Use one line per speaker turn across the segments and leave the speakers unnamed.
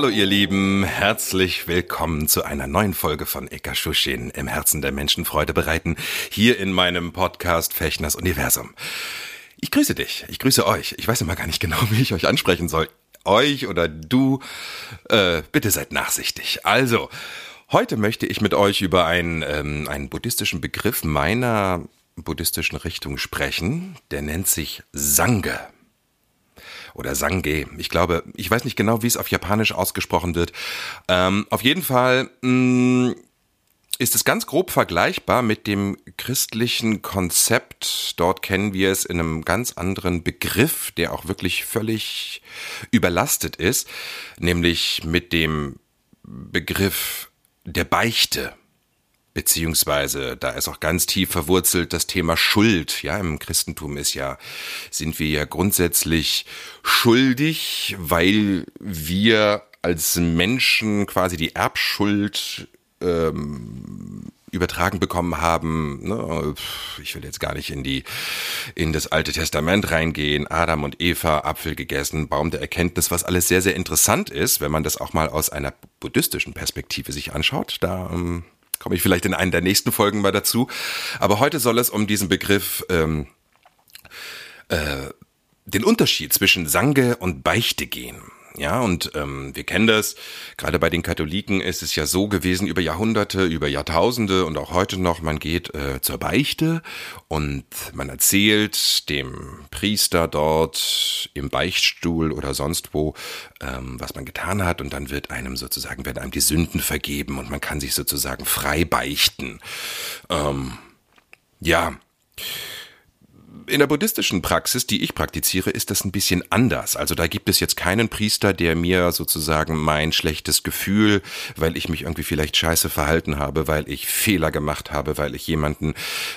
Hallo ihr Lieben, herzlich willkommen zu einer neuen Folge von Eka Schuschin im Herzen der Menschen Freude bereiten, hier in meinem Podcast Fechners Universum. Ich grüße dich, ich grüße euch. Ich weiß immer gar nicht genau, wie ich euch ansprechen soll. Euch oder du, äh, bitte seid nachsichtig. Also, heute möchte ich mit euch über einen, ähm, einen buddhistischen Begriff meiner buddhistischen Richtung sprechen. Der nennt sich Sange oder Sange. Ich glaube, ich weiß nicht genau, wie es auf Japanisch ausgesprochen wird. Ähm, auf jeden Fall mh, ist es ganz grob vergleichbar mit dem christlichen Konzept. Dort kennen wir es in einem ganz anderen Begriff, der auch wirklich völlig überlastet ist, nämlich mit dem Begriff der Beichte beziehungsweise da ist auch ganz tief verwurzelt das Thema Schuld. Ja, im Christentum ist ja, sind wir ja grundsätzlich schuldig, weil wir als Menschen quasi die Erbschuld ähm, übertragen bekommen haben. Ne? Ich will jetzt gar nicht in die in das Alte Testament reingehen. Adam und Eva, Apfel gegessen, Baum der Erkenntnis, was alles sehr sehr interessant ist, wenn man das auch mal aus einer buddhistischen Perspektive sich anschaut. Da ähm, komme ich vielleicht in einer der nächsten Folgen mal dazu. Aber heute soll es um diesen Begriff ähm, äh, den Unterschied zwischen Sange und Beichte gehen. Ja, und ähm, wir kennen das. Gerade bei den Katholiken ist es ja so gewesen über Jahrhunderte, über Jahrtausende und auch heute noch. Man geht äh, zur Beichte und man erzählt dem Priester dort im Beichtstuhl oder sonst wo, ähm, was man getan hat, und dann wird einem sozusagen werden einem die Sünden vergeben und man kann sich sozusagen frei beichten. Ähm, ja in der buddhistischen Praxis, die ich praktiziere, ist das ein bisschen anders. Also da gibt es jetzt keinen Priester, der mir sozusagen mein schlechtes Gefühl, weil ich mich irgendwie vielleicht scheiße verhalten habe, weil ich Fehler gemacht habe, weil ich jemanden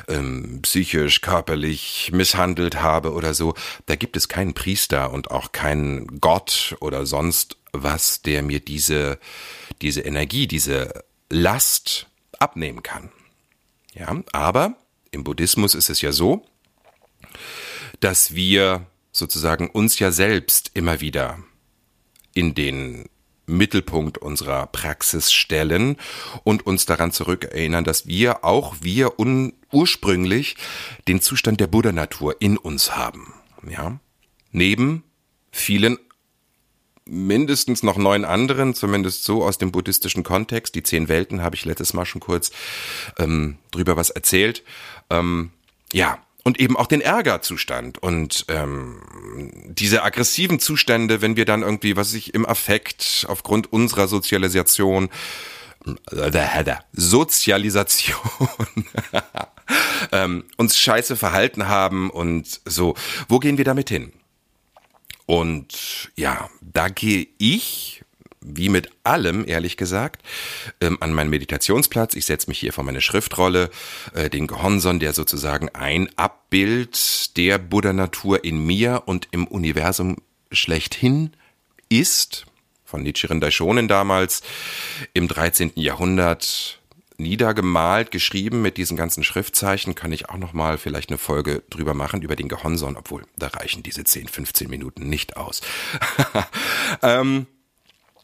ähm, psychisch, körperlich misshandelt habe oder so. Da gibt es keinen Priester und auch keinen Gott oder sonst was, der mir diese, diese Energie, diese Last abnehmen kann. Ja, aber im Buddhismus ist es ja so, dass wir sozusagen uns ja selbst immer wieder in den Mittelpunkt unserer Praxis stellen und uns daran zurückerinnern, dass wir auch wir ursprünglich den Zustand der Buddha-Natur in uns haben. Ja, neben vielen mindestens noch neun anderen, zumindest so aus dem buddhistischen Kontext. Die zehn Welten habe ich letztes Mal schon kurz ähm, drüber was erzählt. Ähm, ja, und eben auch den Ärgerzustand und ähm, diese aggressiven Zustände, wenn wir dann irgendwie, was ich im Affekt aufgrund unserer Sozialisation äh, Sozialisation ähm, uns scheiße verhalten haben und so, wo gehen wir damit hin? Und ja, da gehe ich wie mit allem, ehrlich gesagt, ähm, an meinen Meditationsplatz. Ich setze mich hier vor meine Schriftrolle, äh, den Gehonson, der sozusagen ein Abbild der Buddha-Natur in mir und im Universum schlechthin ist, von Nichiren Daishonin damals im 13. Jahrhundert niedergemalt, geschrieben mit diesen ganzen Schriftzeichen, kann ich auch noch mal vielleicht eine Folge drüber machen, über den Gehonson, obwohl da reichen diese 10, 15 Minuten nicht aus. ähm,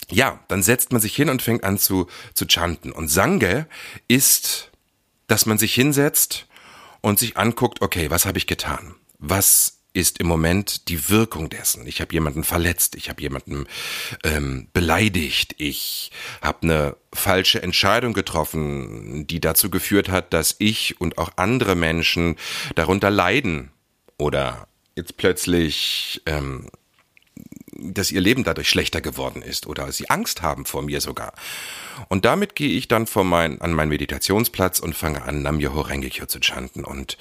ja, dann setzt man sich hin und fängt an zu, zu chanten. Und Sange ist, dass man sich hinsetzt und sich anguckt, okay, was habe ich getan? Was ist im Moment die Wirkung dessen. Ich habe jemanden verletzt, ich habe jemanden ähm, beleidigt, ich habe eine falsche Entscheidung getroffen, die dazu geführt hat, dass ich und auch andere Menschen darunter leiden oder jetzt plötzlich ähm, dass ihr Leben dadurch schlechter geworden ist oder sie Angst haben vor mir sogar. Und damit gehe ich dann vor mein, an meinen Meditationsplatz und fange an, Nam-Myoho Renge-Kyo zu chanten und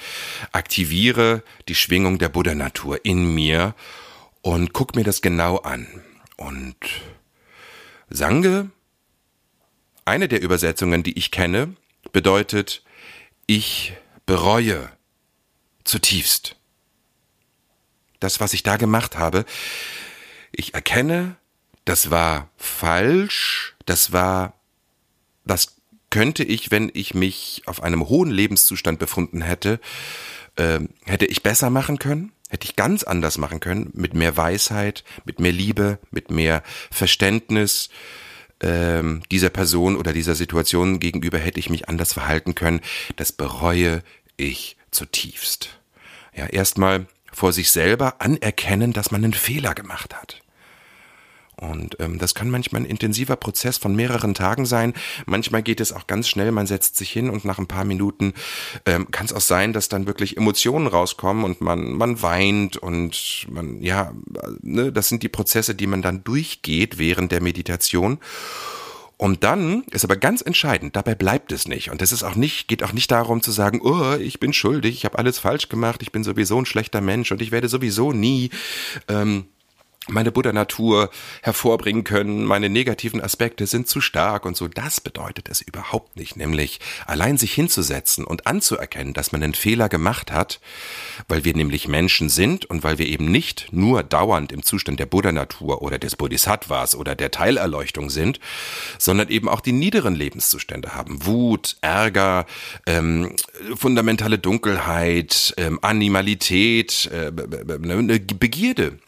aktiviere die Schwingung der Buddha-Natur in mir und guck mir das genau an. Und Sange, eine der Übersetzungen, die ich kenne, bedeutet, ich bereue zutiefst. Das, was ich da gemacht habe, ich erkenne, das war falsch, das war, das könnte ich, wenn ich mich auf einem hohen Lebenszustand befunden hätte, äh, hätte ich besser machen können, hätte ich ganz anders machen können, mit mehr Weisheit, mit mehr Liebe, mit mehr Verständnis äh, dieser Person oder dieser Situation gegenüber hätte ich mich anders verhalten können. Das bereue ich zutiefst. Ja, erstmal vor sich selber anerkennen, dass man einen Fehler gemacht hat. Und ähm, das kann manchmal ein intensiver Prozess von mehreren Tagen sein. Manchmal geht es auch ganz schnell, man setzt sich hin und nach ein paar Minuten ähm, kann es auch sein, dass dann wirklich Emotionen rauskommen und man, man weint und man, ja, ne, das sind die Prozesse, die man dann durchgeht während der Meditation. Und dann ist aber ganz entscheidend, dabei bleibt es nicht. Und es ist auch nicht, geht auch nicht darum zu sagen, oh, ich bin schuldig, ich habe alles falsch gemacht, ich bin sowieso ein schlechter Mensch und ich werde sowieso nie ähm, meine Buddha-Natur hervorbringen können, meine negativen Aspekte sind zu stark und so. Das bedeutet es überhaupt nicht, nämlich allein sich hinzusetzen und anzuerkennen, dass man einen Fehler gemacht hat, weil wir nämlich Menschen sind und weil wir eben nicht nur dauernd im Zustand der Buddha-Natur oder des Bodhisattvas oder der Teilerleuchtung sind, sondern eben auch die niederen Lebenszustände haben. Wut, Ärger, ähm, fundamentale Dunkelheit, ähm, Animalität, äh, Begierde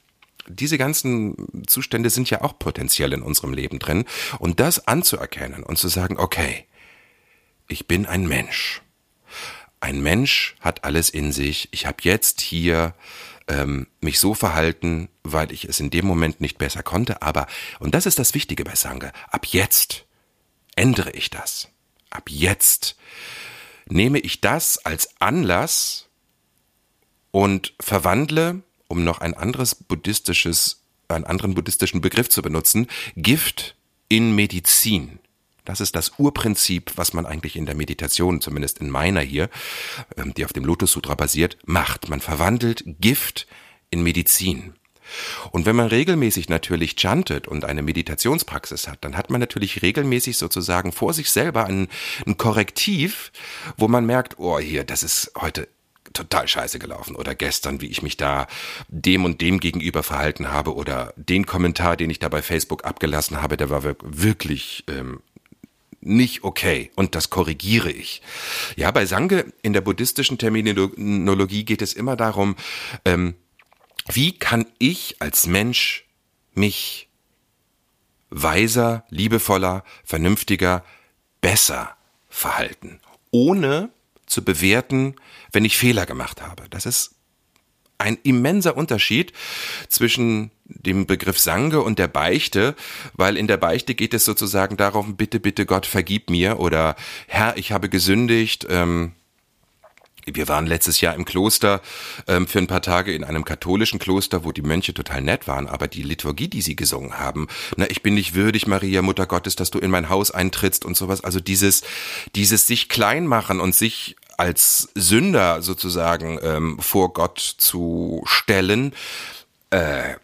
diese ganzen Zustände sind ja auch potenziell in unserem Leben drin. Und das anzuerkennen und zu sagen, okay, ich bin ein Mensch. Ein Mensch hat alles in sich. Ich habe jetzt hier ähm, mich so verhalten, weil ich es in dem Moment nicht besser konnte. Aber, und das ist das Wichtige bei Sange, ab jetzt ändere ich das. Ab jetzt nehme ich das als Anlass und verwandle um noch ein anderes buddhistisches, einen anderen buddhistischen Begriff zu benutzen, Gift in Medizin. Das ist das Urprinzip, was man eigentlich in der Meditation, zumindest in meiner hier, ähm, die auf dem Lotus Sutra basiert, macht. Man verwandelt Gift in Medizin. Und wenn man regelmäßig natürlich chantet und eine Meditationspraxis hat, dann hat man natürlich regelmäßig sozusagen vor sich selber ein, ein Korrektiv, wo man merkt, oh hier, das ist heute total scheiße gelaufen. Oder gestern, wie ich mich da dem und dem gegenüber verhalten habe oder den Kommentar, den ich da bei Facebook abgelassen habe, der war wirklich ähm, nicht okay. Und das korrigiere ich. Ja, bei Sange in der buddhistischen Terminologie geht es immer darum, ähm, wie kann ich als Mensch mich weiser, liebevoller, vernünftiger, besser verhalten, ohne zu bewerten, wenn ich Fehler gemacht habe. Das ist ein immenser Unterschied zwischen dem Begriff Sange und der Beichte, weil in der Beichte geht es sozusagen darum, bitte, bitte Gott, vergib mir oder Herr, ich habe gesündigt, ähm, wir waren letztes Jahr im Kloster ähm, für ein paar Tage in einem katholischen Kloster, wo die Mönche total nett waren, aber die Liturgie, die sie gesungen haben, na, ich bin nicht würdig, Maria, Mutter Gottes, dass du in mein Haus eintrittst und sowas, also dieses, dieses sich klein machen und sich als Sünder sozusagen ähm, vor Gott zu stellen, äh,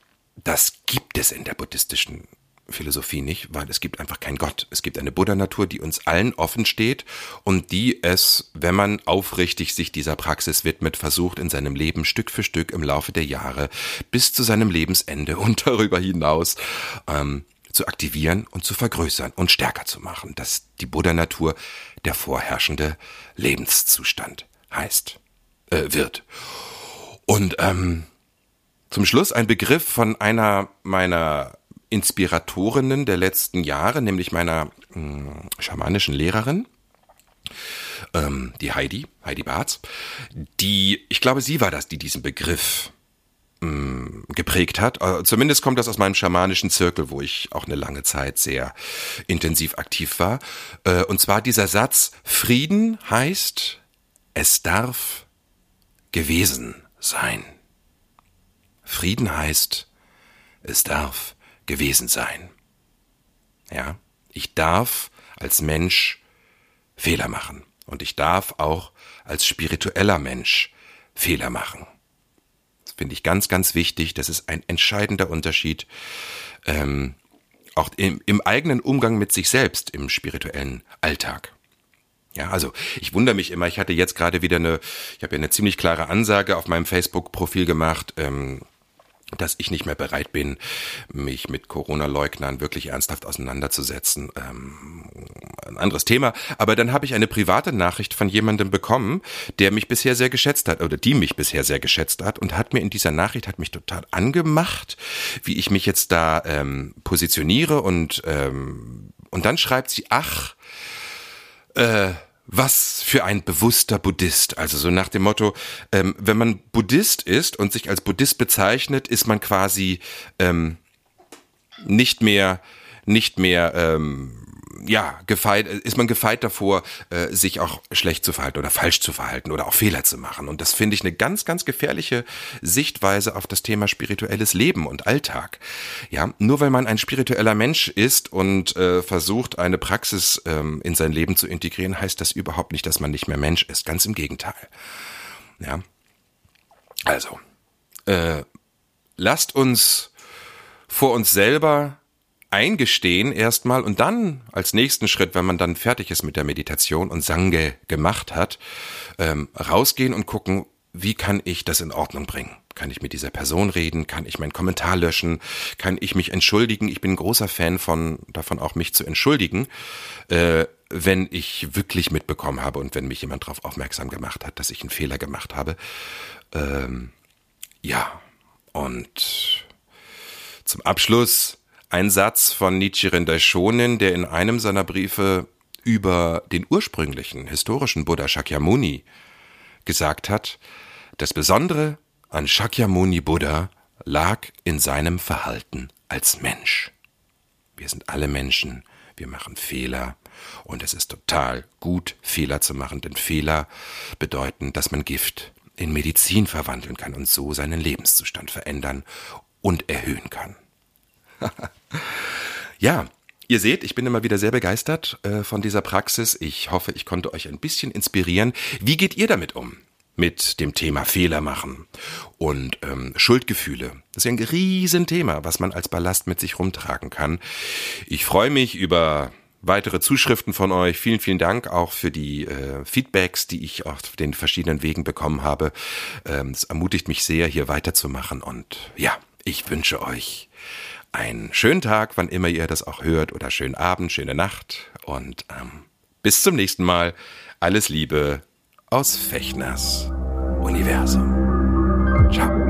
das gibt es in der buddhistischen Philosophie nicht, weil es gibt einfach keinen Gott. Es gibt eine Buddha-Natur, die uns allen offen steht und die es, wenn man aufrichtig sich dieser Praxis widmet, versucht in seinem Leben Stück für Stück im Laufe der Jahre bis zu seinem Lebensende und darüber hinaus ähm, zu aktivieren und zu vergrößern und stärker zu machen, dass die Buddha-Natur der vorherrschende Lebenszustand heißt, äh, wird. Und ähm, zum Schluss ein Begriff von einer meiner Inspiratorinnen der letzten Jahre, nämlich meiner mh, hm, schamanischen Lehrerin, ähm, die Heidi, Heidi Barz, die, ich glaube, sie war das, die diesen Begriff mh, hm, geprägt hat. Äh, zumindest kommt das aus meinem schamanischen Zirkel, wo ich auch eine lange Zeit sehr intensiv aktiv war. Äh, und zwar dieser Satz, Frieden heißt, es darf gewesen sein. Frieden heißt, es darf gewesen sein. Ja, ich darf als Mensch Fehler machen und ich darf auch als spiritueller Mensch Fehler machen. Finde ich ganz, ganz wichtig. Das ist ein entscheidender Unterschied, ähm, auch im, im eigenen Umgang mit sich selbst im spirituellen Alltag. Ja, also ich wundere mich immer, ich hatte jetzt gerade wieder eine, ich habe ja eine ziemlich klare Ansage auf meinem Facebook-Profil gemacht, ähm, dass ich nicht mehr bereit bin, mich mit Corona-Leugnern wirklich ernsthaft auseinanderzusetzen. Ähm, ein anderes Thema. Aber dann habe ich eine private Nachricht von jemandem bekommen, der mich bisher sehr geschätzt hat oder die mich bisher sehr geschätzt hat und hat mir in dieser Nachricht hat mich total angemacht, wie ich mich jetzt da ähm, positioniere und ähm, und dann schreibt sie, ach, äh, was für ein bewusster Buddhist. Also so nach dem Motto, ähm, wenn man Buddhist ist und sich als Buddhist bezeichnet, ist man quasi ähm, nicht mehr, nicht mehr ähm, ja, gefeit, ist man gefeit davor, äh, sich auch schlecht zu verhalten oder falsch zu verhalten oder auch Fehler zu machen. Und das finde ich eine ganz, ganz gefährliche Sichtweise auf das Thema spirituelles Leben und Alltag. Ja, nur weil man ein spiritueller Mensch ist und äh, versucht, eine Praxis ähm, in sein Leben zu integrieren, heißt das überhaupt nicht, dass man nicht mehr Mensch ist. Ganz im Gegenteil. Ja. Also, äh, lasst uns vor uns selber eingestehen erstmal und dann als nächsten Schritt, wenn man dann fertig ist mit der Meditation und Sange gemacht hat, ähm, rausgehen und gucken, wie kann ich das in Ordnung bringen? Kann ich mit dieser Person reden? Kann ich meinen Kommentar löschen? Kann ich mich entschuldigen? Ich bin ein großer Fan von davon, auch mich zu entschuldigen, äh, wenn ich wirklich mitbekommen habe und wenn mich jemand darauf aufmerksam gemacht hat, dass ich einen Fehler gemacht habe. Ähm, ja, und zum Abschluss ein Satz von Nichiren Daishonin, der in einem seiner Briefe über den ursprünglichen historischen Buddha Shakyamuni gesagt hat, das Besondere an Shakyamuni Buddha lag in seinem Verhalten als Mensch. Wir sind alle Menschen, wir machen Fehler und es ist total gut, Fehler zu machen, denn Fehler bedeuten, dass man Gift in Medizin verwandeln kann und so seinen Lebenszustand verändern und erhöhen kann. ja, Ihr seht, ich bin immer wieder sehr begeistert äh, von dieser Praxis. Ich hoffe, ich konnte euch ein bisschen inspirieren. Wie geht ihr damit um? Mit dem Thema Fehler machen und ähm, Schuldgefühle. Das ist ja ein Riesenthema, was man als Ballast mit sich rumtragen kann. Ich freue mich über weitere Zuschriften von euch. Vielen, vielen Dank auch für die äh, Feedbacks, die ich auf den verschiedenen Wegen bekommen habe. Ähm, es ermutigt mich sehr, hier weiterzumachen. Und ja, ich wünsche euch einen schönen Tag, wann immer ihr das auch hört, oder schönen Abend, schöne Nacht und ähm, bis zum nächsten Mal. Alles Liebe aus Fechners Universum. Ciao.